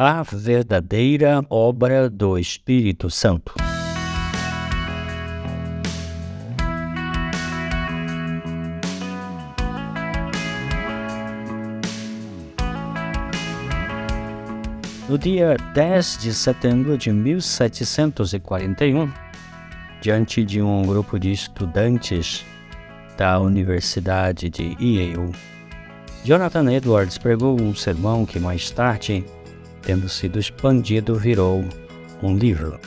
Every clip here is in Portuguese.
A verdadeira obra do Espírito Santo. No dia 10 de setembro de 1741, diante de um grupo de estudantes da Universidade de Yale, Jonathan Edwards pregou um sermão que mais tarde, tendo sido expandido, virou um livro.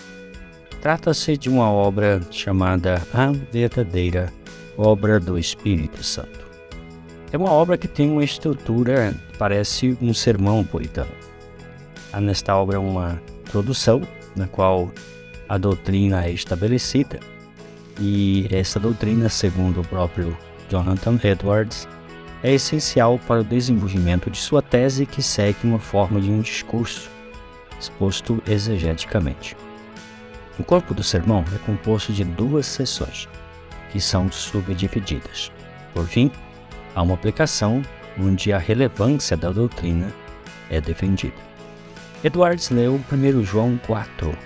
Trata-se de uma obra chamada A Verdadeira Obra do Espírito Santo. É uma obra que tem uma estrutura que parece um sermão puritano. Há nesta obra uma introdução, na qual a doutrina é estabelecida, e essa doutrina, segundo o próprio Jonathan Edwards, é essencial para o desenvolvimento de sua tese que segue uma forma de um discurso, exposto exegeticamente. O corpo do sermão é composto de duas sessões, que são subdivididas. Por fim, há uma aplicação onde a relevância da doutrina é defendida. Edwards leu 1 João 4,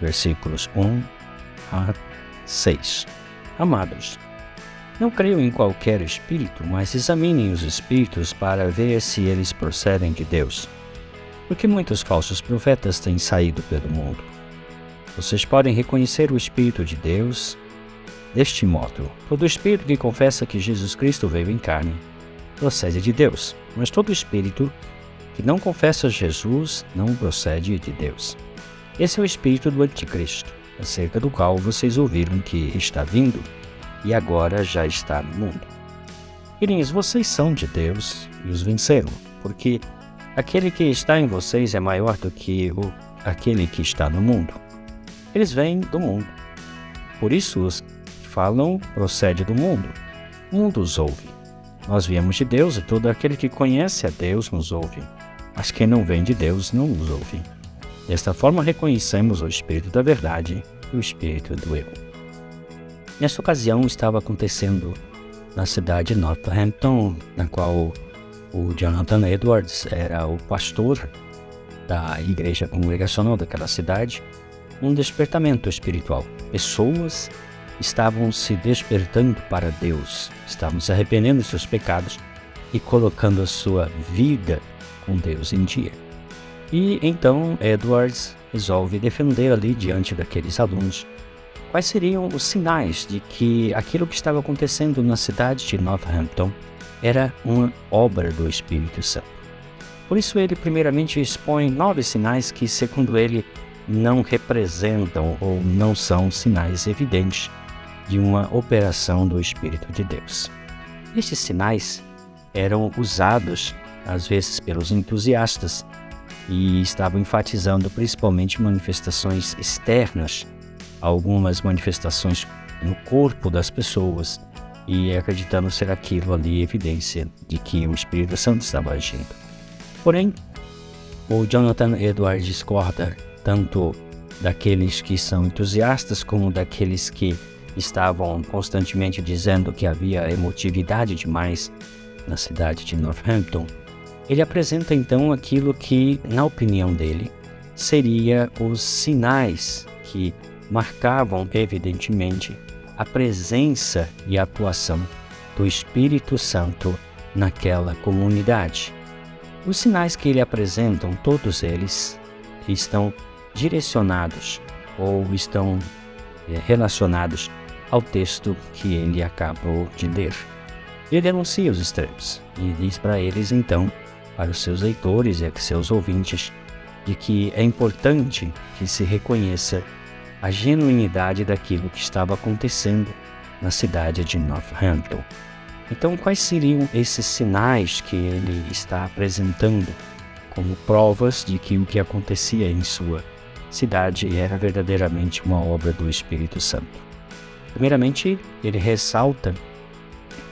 versículos 1 a 6. Amados, não creio em qualquer espírito, mas examinem os espíritos para ver se eles procedem de Deus. Porque muitos falsos profetas têm saído pelo mundo. Vocês podem reconhecer o Espírito de Deus deste modo: todo espírito que confessa que Jesus Cristo veio em carne procede de Deus, mas todo espírito que não confessa Jesus não procede de Deus. Esse é o espírito do Anticristo, acerca do qual vocês ouviram que está vindo e agora já está no mundo. Filhinhos, vocês são de Deus e os venceram, porque aquele que está em vocês é maior do que o, aquele que está no mundo. Eles vêm do mundo. Por isso os que falam procede do mundo. O mundo os ouve. Nós viemos de Deus e todo aquele que conhece a Deus nos ouve mas quem não vem de Deus não os ouve. Desta forma, reconhecemos o Espírito da Verdade e o Espírito do erro. Nesta ocasião, estava acontecendo na cidade de Northampton, na qual o Jonathan Edwards era o pastor da igreja congregacional daquela cidade, um despertamento espiritual. Pessoas estavam se despertando para Deus, estavam se arrependendo de seus pecados e colocando a sua vida com Deus em dia. E então Edwards resolve defender ali diante daqueles alunos quais seriam os sinais de que aquilo que estava acontecendo na cidade de Northampton era uma obra do Espírito Santo. Por isso ele primeiramente expõe nove sinais que, segundo ele, não representam ou não são sinais evidentes de uma operação do Espírito de Deus. Estes sinais eram usados às vezes pelos entusiastas, e estavam enfatizando principalmente manifestações externas, algumas manifestações no corpo das pessoas, e acreditando ser aquilo ali evidência de que o Espírito Santo estava agindo. Porém, o Jonathan Edwards discorda tanto daqueles que são entusiastas como daqueles que estavam constantemente dizendo que havia emotividade demais na cidade de Northampton ele apresenta então aquilo que, na opinião dele, seria os sinais que marcavam evidentemente a presença e a atuação do Espírito Santo naquela comunidade. Os sinais que ele apresenta, todos eles, estão direcionados ou estão eh, relacionados ao texto que ele acabou de ler. Ele denuncia os extremos e diz para eles então para os seus leitores e seus ouvintes de que é importante que se reconheça a genuinidade daquilo que estava acontecendo na cidade de Northampton. Então, quais seriam esses sinais que ele está apresentando como provas de que o que acontecia em sua cidade era verdadeiramente uma obra do Espírito Santo? Primeiramente, ele ressalta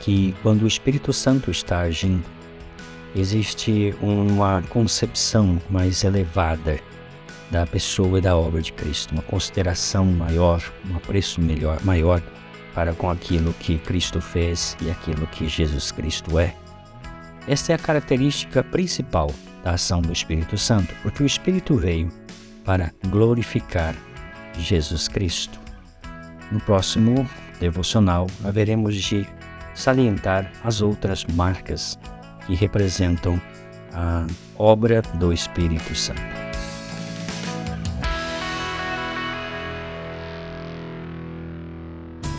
que quando o Espírito Santo está agindo, existe uma concepção mais elevada da pessoa e da obra de Cristo, uma consideração maior, um apreço melhor, maior para com aquilo que Cristo fez e aquilo que Jesus Cristo é. Esta é a característica principal da ação do Espírito Santo, porque o Espírito veio para glorificar Jesus Cristo. No próximo devocional, haveremos de salientar as outras marcas que representam a obra do Espírito Santo.